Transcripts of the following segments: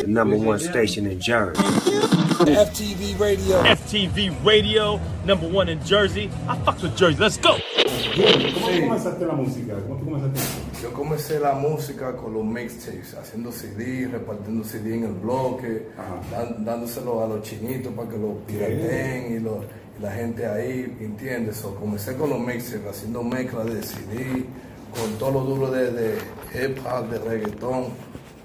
the number one station in Jersey. FTV Radio. FTV Radio, number one in Jersey. I fucks with Jersey. Let's go. ¿Cómo comenzaste la música? ¿Cómo tú comenzaste? Yo comencé la música con los mixtapes, haciendo CD, repartiendo CD en el bloque, dan- dándoselo a los chinitos para que lo pirateen y, lo- y la gente ahí, ¿entiendes? So, comencé con los mixtapes, haciendo mezcla de CD, con todo lo duro de, de hip hop, de reggaetón,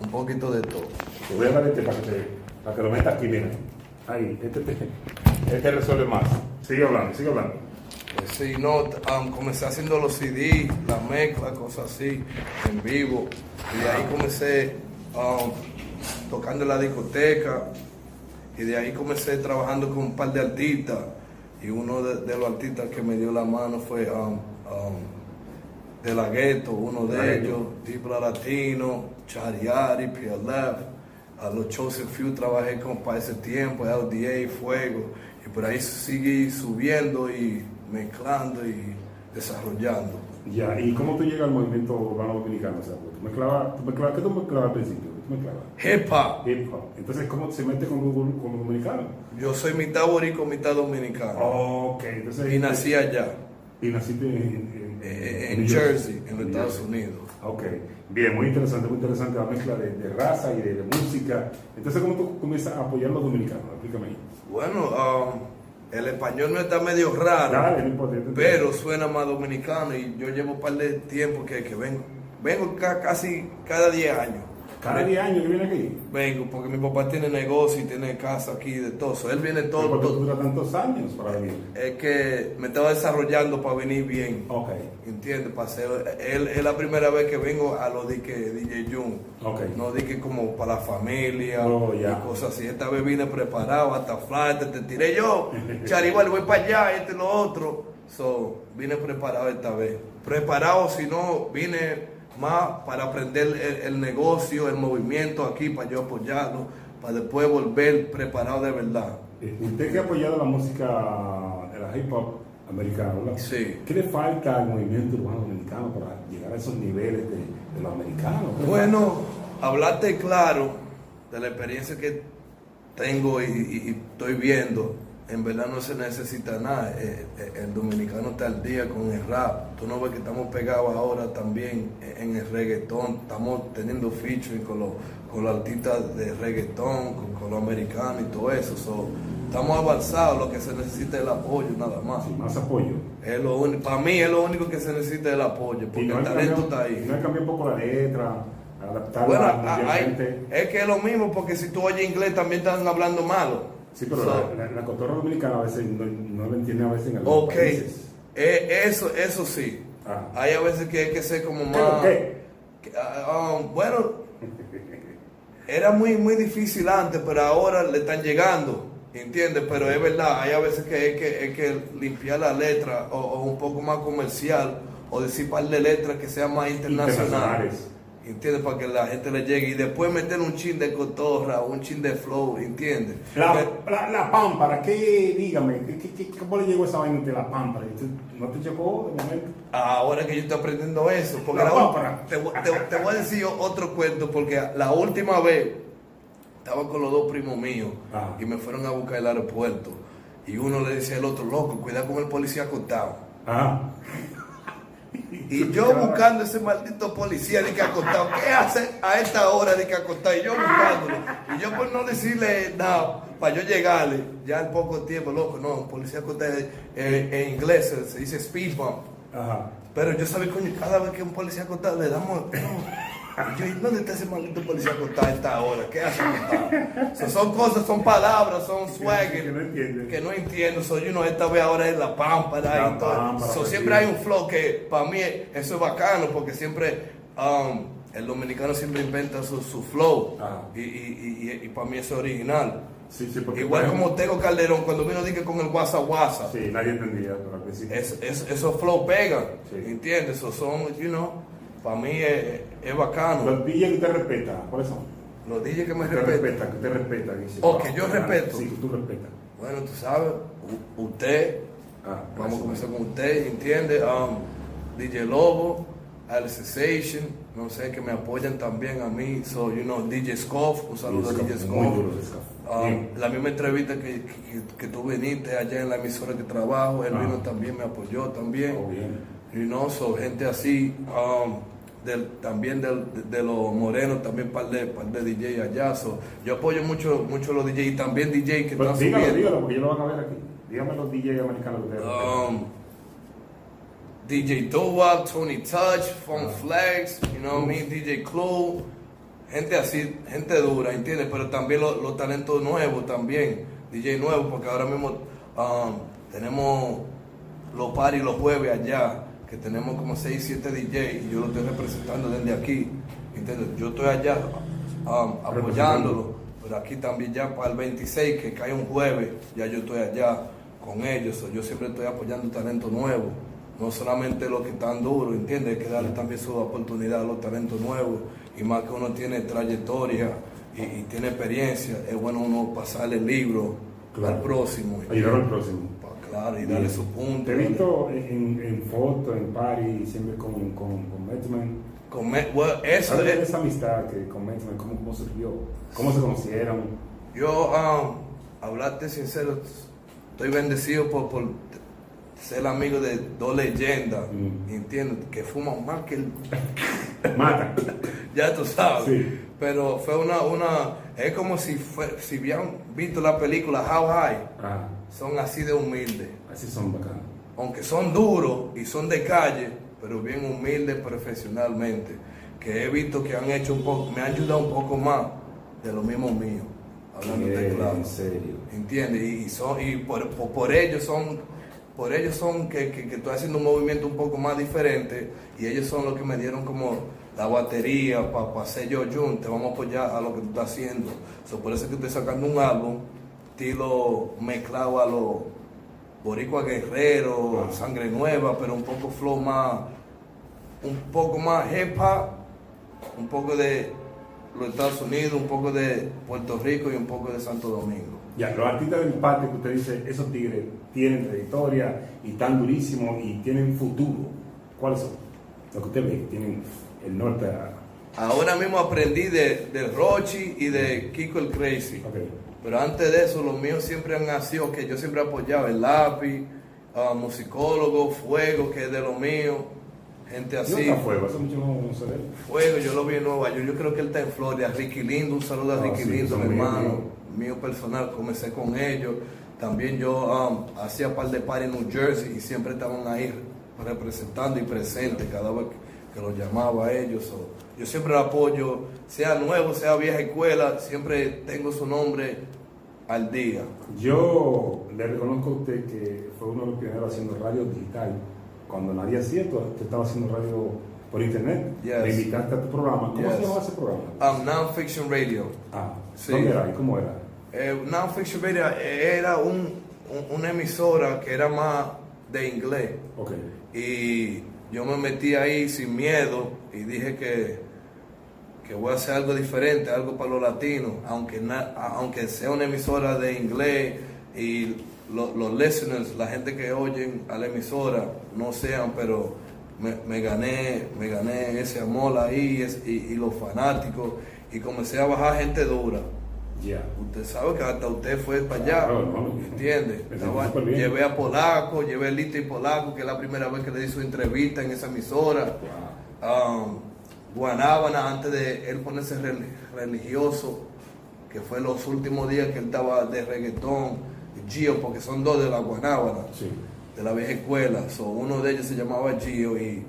un poquito de todo. Te voy a dar este para que, te- para que lo metas aquí, mira. Ahí, este, te- este resuelve más. Sigue hablando, sigue hablando. Eh, Sí, no, um, comencé haciendo los CD, la mezcla, cosas así, en vivo. Y de ahí comencé um, tocando en la discoteca. Y de ahí comencé trabajando con un par de artistas. Y uno de, de los artistas que me dio la mano fue um, de la Gueto, uno de Ghetto. ellos, Dipla Latino, Chariari, PLF. A los Chosen Few trabajé con para ese tiempo, LDA, Fuego. Y por ahí seguí subiendo y mezclando y desarrollando. Ya, ¿y cómo tú llegas al movimiento urbano dominicano? O sea, pues, tú mezclabas, tú mezclabas, ¿qué tú mezclabas al principio? Hip hop. Hip hop. Entonces, ¿cómo se mete con, los- con los dominicanos? Yo soy mitad borico, mitad dominicano. Ok, entonces. Y nací allá, Y naciste en, eh, en Jersey, en los Estados. Unidos. Ok, bien, muy interesante, muy interesante la mezcla de, de raza y de, de música. Entonces, ¿cómo tú comienzas a apoyar a los dominicanos? Explícame ahí. Bueno, um, el español no está medio raro. Dale, pero suena más dominicano y yo llevo un par de tiempo que, que vengo. Vengo ca- casi cada 10 años. Cada 10 años que viene aquí. Vengo porque mi papá tiene negocio y tiene casa aquí de todo. So, él viene todo. ¿Por qué dura tantos años para venir? Es que me estaba desarrollando para venir bien. Ok, ¿Entiendes? Para hacer, él, es la primera vez que vengo a lo de que DJ Jun. ok. No dije como para la familia Oh, y cosas así. Esta vez vine preparado, hasta flight, te tiré yo. Charigual, voy para allá, este lo otro. So, vine preparado esta vez. Preparado, si no, vine más para aprender el, el negocio, el movimiento aquí, para yo apoyarlo, para después volver preparado de verdad. Eh, Usted que ha apoyado la música de la hip hop americana, ¿verdad? Sí. ¿Qué le falta al movimiento urbano dominicano para llegar a esos niveles de, de los americanos? ¿Qué le Bueno, hablarte claro de la experiencia que tengo y, y- y estoy viendo, en verdad no se necesita nada. Eh, eh, el dominicano está al día con el rap. Tú no ves que estamos pegados ahora también en el reggaetón. Estamos teniendo featuring con los, con los artistas de reggaetón, con, con los americanos y todo eso. So, estamos avanzados, lo que se necesita es el apoyo nada más. Sí, más apoyo. Es lo único, para mí es lo único que se necesita es el apoyo, porque no el talento cambiado- está ahí. No hay cambiado un poco la letra, adaptarla Bueno, a- hay- es que es lo mismo, porque si tú oyes inglés también están hablando malo. Sí, pero So, la, la, la cotorra dominicana a veces no, no lo entiende a veces en algunos ok, países. Eh, eso, eso sí. Ah. Hay a veces que hay que ser como ¿Qué, más... qué? ah, um, bueno, era muy, muy difícil antes, pero ahora le están llegando, ¿entiendes? Pero es verdad, hay a veces que hay que, hay que limpiar la letra o, o un poco más comercial o decir par de letras que sean más internacionales. Internacionales. ¿Entiendes? Para que la gente le llegue y después meter un chin de cotorra, un chin de flow, ¿entiendes? La, la, la pámpara, ¿qué? Dígame, ¿qué, qué, ¿cómo le llegó esa vaina de la pámpara? ¿Tú- ¿No te llegó de momento? Ahora que yo estoy aprendiendo eso, porque La la- pámpara. te, voy- te- te voy a decir otro cuento, porque la última vez estaba con los dos primos míos Ajá. y me fueron a buscar al aeropuerto. Y uno le decía al otro, loco, cuidado con el policía acostado. Ajá. Y yo buscando ese maldito policía de que acostado, ¿qué hace a esta hora de que acostado? Y yo buscándolo. Y yo por no decirle nada, para yo llegarle, ya al poco tiempo, loco, no, un policía acostado eh, en inglés se, se dice speed bump. Ajá. Pero yo sabía, coño, cada vez que un policía acostado le damos. No. Y yo, ¿y ¿dónde está ese maldito policía acostado a esta hora? ¿Qué hace acostado? So, son cosas, son palabras, son swagger que no entiende. que no entiendo. Soy uno, esta vez ahora es la pámpara La y todo. So, siempre hay un flow que para mí eso es bacano porque siempre um, el dominicano siempre inventa su, su flow y, y, y, para mí eso es original. Sí, sí, porque. Igual como Tego Calderón cuando vino dije con el Guasa Guasa. Sí, nadie entendía, pero. Es, es- esos flow pegan. ¿entiendes? Esos son, you know, para mí es, es bacano. Los DJ que usted respeta, ¿cuáles son? Los DJs que me usted respetan. respeta, que usted respeta. que dice, que yo respeto. Sí, que tú respetas. Bueno, tú sabes, usted, Ah, vamos a comenzar con usted, ¿entiendes? Um, DJ Lobo, Alice Sensation, no sé, que me apoyan también a mí. So, you know, DJ Scoff, un saludo a DJ Scoff. duro, Bien. la misma entrevista que, que, que tú viniste allá en la emisora que trabajo, él Ah. vino también, me apoyó también. Oh, bien. You know, so, gente así, um, del- también del- de, de los morenos, también par de, par de DJ allá. So, yo apoyo mucho, mucho los DJ y también DJ que Pero están dígalo, subiendo. dígalo, porque ellos lo van a ver aquí. Dígame los DJ americanos que ustedes. Um, DJ Dowap, Tony Touch, Funk Ah. Flex, you know what I mean, DJ Clue, gente así, gente dura, ¿entiendes? Pero también los, los talentos nuevos también, DJ nuevos, porque ahora mismo um, tenemos los paris los jueves allá, que tenemos como 6, 7 DJ y yo lo estoy representando desde aquí, ¿entiendes? Yo estoy allá um, apoyándolo, pero aquí también ya para el 26, que cae un jueves, ya yo estoy allá con ellos, yo siempre estoy apoyando talento nuevo, no solamente los que están duros, ¿entiendes? Hay que darle también su oportunidad a los talentos nuevos, y más que uno tiene trayectoria y, y tiene experiencia, es bueno uno pasarle el libro Claro. al próximo. Ayudar al próximo. Claro, y darle su punto. Te he visto en, en fotos, en party, siempre con, con, con Metman. Con well, eso es, esa amistad que con Metman, ¿cómo, cómo surgió? ¿Cómo se conocieron? yo, um, hablarte sincero, estoy bendecido por, por ser amigo de dos leyendas, Mm. entiendo, que fuman más que el Mata. ya tú sabes. Sí. Pero fue una, una, es como si fue, si hubieran visto la película How High, Ah, son así de humildes. así son bacanos. Aunque son duros y son de calle, pero bien humildes profesionalmente. Que he visto que han hecho un poco, me han ayudado un poco más de lo mismo mío. Hablando de claro. En serio. ¿Entiendes? Y, son, y por, por, por ellos son, por ellos son que, que, que estoy haciendo un movimiento un poco más diferente y ellos son los que me dieron como la batería para hacer yo Jun, te vamos a apoyar a lo que tú estás haciendo. So, por eso es que estoy sacando un álbum, estilo mezclado a los boricua guerrero, Ah. sangre nueva, pero un poco flow más, un poco más hip hop, un poco de los Estados Unidos, un poco de Puerto Rico y un poco de Santo Domingo. Ya, los artistas del parque que usted dice, esos tigres tienen trayectoria y están durísimos y tienen futuro. ¿Cuáles son? Lo que usted ve, que tienen el norte a... Ahora mismo aprendí de, de Rochi y de Kiko el Crazy. Ok. Pero antes de eso, los míos siempre han sido que yo siempre apoyaba el lápiz, ah, musicólogo, fuego, que es de lo mío, gente ¿Y así. Fuego? Hace mucho no, no se ve. Fuego, yo lo vi en Nueva York, yo creo que él está en Florida. Ricky Lindo, un saludo a Ah, Ricky sí, Lindo, mi hermano, mío personal, comencé con ellos. También yo um, hacía par de par en New Jersey y siempre estaban ahí representando y presentes cada vez que, que los llamaba a ellos. So, yo siempre apoyo, sea nuevo, sea vieja escuela, siempre tengo su nombre al día. Yo le reconozco a usted que fue uno de los pioneros haciendo radio digital. Cuando nadie hacía esto, usted estaba haciendo radio por internet. Yes. Le invitaste a tu programa. ¿Cómo se llamaba ese programa? Um, Non-Fiction Radio. Ah, Sí. ¿dónde era y cómo era? Eh, Non-Fiction Radio era un, un- una emisora que era más de inglés. Ok. Y yo me metí ahí sin miedo y dije que, que voy a hacer algo diferente, algo para los latinos, aunque, aunque sea una emisora de inglés y lo- los listeners, la gente que oyen a la emisora, no sean, pero me, gané, me gané ese amor ahí y, y los fanáticos y comencé a bajar gente dura. Ya. Usted sabe que hasta usted fue para allá, Claro, no, ¿entiende? Estaba- llevé a Polaco, llevé a Lito y Polaco, que es la primera vez que le di su entrevista en esa emisora. Wow. Um, Guanábana, antes de él ponerse rel- religioso, que fue los últimos días que él estaba de reggaetón, Gio, porque son dos de la Guanábana, Sí. de la vieja escuela. So, uno de ellos se llamaba Gio y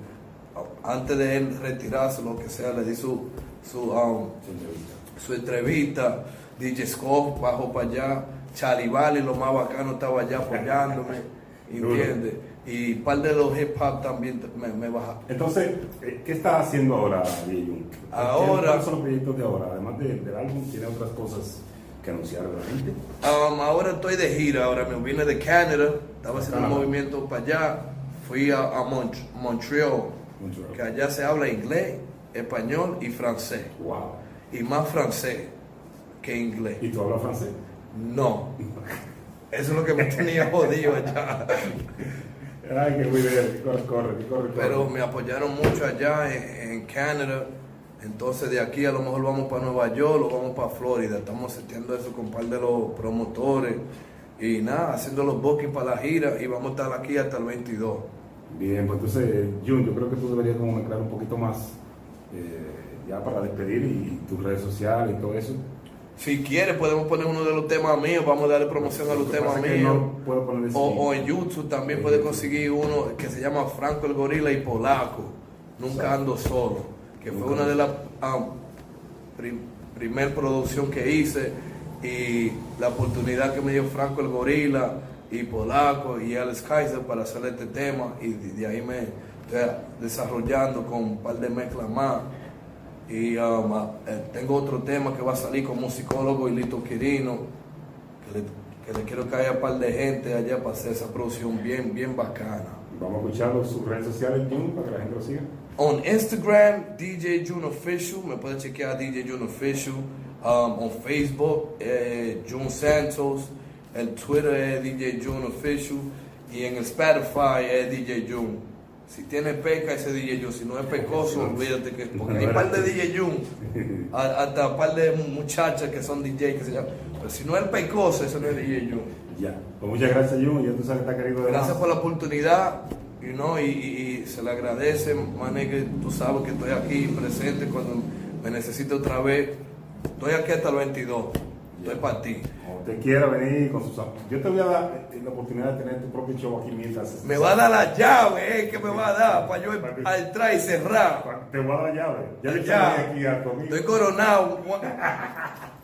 uh, antes de él retirarse, lo que sea, le di su, su, um, entrevista. su entrevista, DJ Scott bajó para allá, Charlie lo más bacano, estaba allá apoyándome, ¿entiendes? Y un par de los hip hop también me, me bajaron. Entonces, eh, ¿qué está haciendo ahora, Jung? Ahora- ¿Cuáles son los proyectos de ahora? Además de- del álbum, ¿tiene otras cosas que anunciar a la gente? Um, ahora estoy de gira, ahora me vine de Canadá, estaba haciendo un movimiento para allá, fui a, a Mont- Montreal, Mucho. que allá se habla inglés, español y francés, Wow. y más francés que inglés. ¿Y tú hablas francés? No, eso es lo que me tenía jodido allá. Ay, qué muy bien, corre, corre, que corre, corre. Pero me apoyaron mucho allá en, en Canadá. Entonces de aquí a lo mejor vamos para Nueva York o vamos para Florida. Estamos seteando eso con un par de los promotores. Y nada, haciendo los bookings para la gira y vamos a estar aquí hasta el 22. Bien, pues entonces, Jun, yo creo que tú deberías como mezclar un poquito más eh, ya para despedir y, y tus redes sociales y todo eso. Si quieres podemos poner uno de los temas míos, vamos a darle promoción a los temas míos. no puedo poner ese O, en YouTube también puede conseguir uno que se llama Franco el Gorila y Polaco. Nunca Exacto. ando solo. Que fue una de las ah, prim- primer producción que hice y la oportunidad que me dio Franco el Gorila y Polaco y Alex Kaiser para hacer este tema y de, de ahí me estoy desarrollando con un par de mezclas más. Y um, eh, tengo otro tema que va a salir con musicólogo y Lito Quirino, que le, que le quiero que haya un par de gente allá para hacer esa producción bien, bien bacana. Vamos a escuchar sus redes sociales, Jun, para que la gente lo siga. On Instagram, DJ June Official, me pueden chequear DJ June Official. Um, on Facebook, eh, June Santos. El Twitter es DJ June Official. Y en el Spotify es DJ June. Si tiene peca, ese DJ June. Si no es pecoso, olvídate que. Porque hay un par de DJ June. a- Hasta un par de muchachas que son DJ que se llaman. Pero si no es pecoso, eso no es DJ June. Ya. Pues muchas gracias, Jun. Ya tú sabes que está querido de Gracias más. por la oportunidad you know, y, y- y se le agradece, mané, que tú sabes que estoy aquí presente cuando me necesite otra vez. Estoy aquí hasta el 22. Estoy para ti. Como usted quiera venir con sus Yo te voy a dar eh, la oportunidad de tener tu propio show aquí mientras. Me va a dar la llave, eh, que me va a dar para yo entrar y cerrar. Te voy a dar la llave. Ya le aquí a tu amigo. Estoy coronado,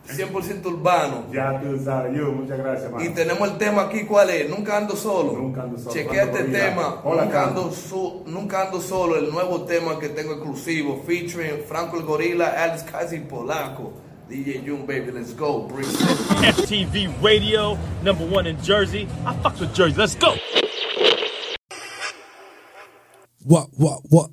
100% urbano. Ya tú sabes, Jun. Muchas gracias, man. Y tenemos el tema aquí, ¿cuál es? Nunca ando solo. Nunca ando solo. Chequea este tema. Hola, nunca, ando so- nunca ando solo. El nuevo tema que tengo exclusivo. Featuring Franco el Gorila, Alex Casi Polaco. DJ June, baby. Let's go. Bring it. FTV Radio, number one in Jersey. I fucks with Jersey. Let's go. What, what, what?